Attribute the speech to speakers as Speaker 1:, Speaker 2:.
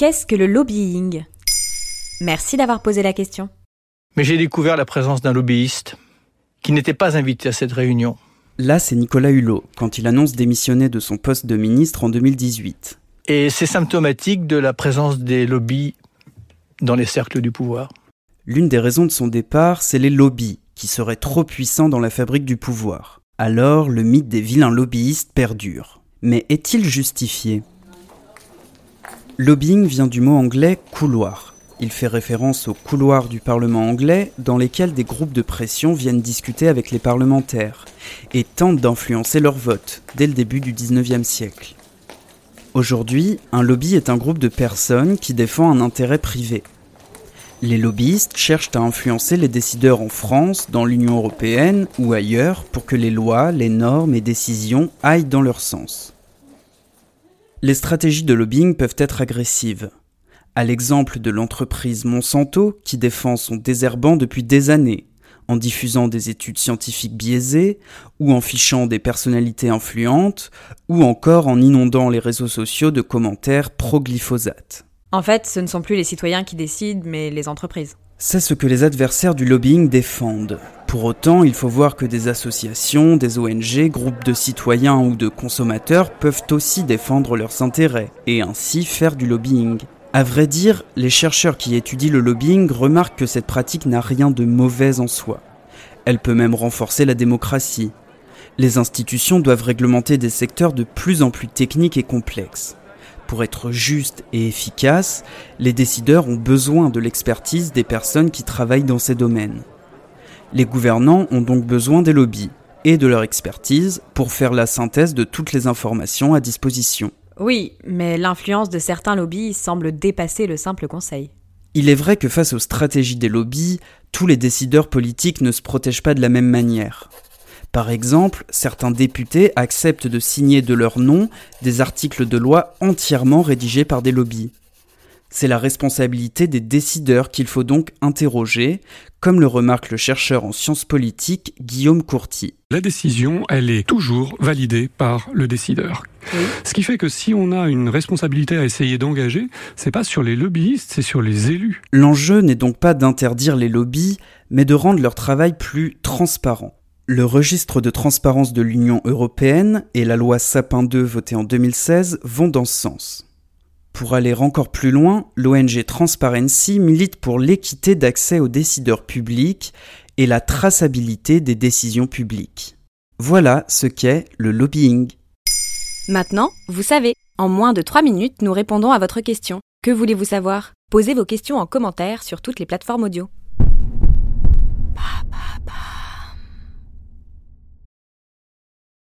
Speaker 1: Qu'est-ce que le lobbying? Merci d'avoir posé la question.
Speaker 2: Mais j'ai découvert la présence d'un lobbyiste qui n'était pas invité à cette réunion.
Speaker 3: Là, c'est Nicolas Hulot, quand il annonce démissionner de son poste de ministre en 2018.
Speaker 2: Et c'est symptomatique de la présence des lobbies dans les cercles du pouvoir.
Speaker 3: L'une des raisons de son départ, c'est les lobbies, qui seraient trop puissants dans la fabrique du pouvoir. Alors, le mythe des vilains lobbyistes perdure. Mais est-il justifié? Lobbying vient du mot anglais couloir. Il fait référence aux couloirs du Parlement anglais dans lesquels des groupes de pression viennent discuter avec les parlementaires et tentent d'influencer leur vote dès le début du 19e siècle. Aujourd'hui, un lobby est un groupe de personnes qui défend un intérêt privé. Les lobbyistes cherchent à influencer les décideurs en France, dans l'Union européenne ou ailleurs pour que les lois, les normes et décisions aillent dans leur sens. Les stratégies de lobbying peuvent être agressives. À l'exemple de l'entreprise Monsanto qui défend son désherbant depuis des années, en diffusant des études scientifiques biaisées, ou en fichant des personnalités influentes, ou encore en inondant les réseaux sociaux de commentaires pro-glyphosate.
Speaker 1: En fait, ce ne sont plus les citoyens qui décident, mais les entreprises.
Speaker 3: C'est ce que les adversaires du lobbying défendent. Pour autant, il faut voir que des associations, des ONG, groupes de citoyens ou de consommateurs peuvent aussi défendre leurs intérêts et ainsi faire du lobbying. À vrai dire, les chercheurs qui étudient le lobbying remarquent que cette pratique n'a rien de mauvais en soi. Elle peut même renforcer la démocratie. Les institutions doivent réglementer des secteurs de plus en plus techniques et complexes. Pour être juste et efficace, les décideurs ont besoin de l'expertise des personnes qui travaillent dans ces domaines. Les gouvernants ont donc besoin des lobbies et de leur expertise pour faire la synthèse de toutes les informations à disposition.
Speaker 1: Oui, mais l'influence de certains lobbies semble dépasser le simple conseil.
Speaker 3: Il est vrai que face aux stratégies des lobbies, tous les décideurs politiques ne se protègent pas de la même manière. Par exemple, certains députés acceptent de signer de leur nom des articles de loi entièrement rédigés par des lobbies. C'est la responsabilité des décideurs qu'il faut donc interroger, comme le remarque le chercheur en sciences politiques Guillaume Courty.
Speaker 4: La décision, elle est toujours validée par le décideur. Ce qui fait que si on a une responsabilité à essayer d'engager, c'est pas sur les lobbyistes, c'est sur les élus.
Speaker 3: L'enjeu n'est donc pas d'interdire les lobbies, mais de rendre leur travail plus transparent. Le registre de transparence de l'Union européenne et la loi Sapin 2 votée en 2016 vont dans ce sens. Pour aller encore plus loin, l'ONG Transparency milite pour l'équité d'accès aux décideurs publics et la traçabilité des décisions publiques. Voilà ce qu'est le lobbying.
Speaker 1: Maintenant, vous savez, en moins de 3 minutes, nous répondons à votre question. Que voulez-vous savoir? Posez vos questions en commentaire sur toutes les plateformes audio.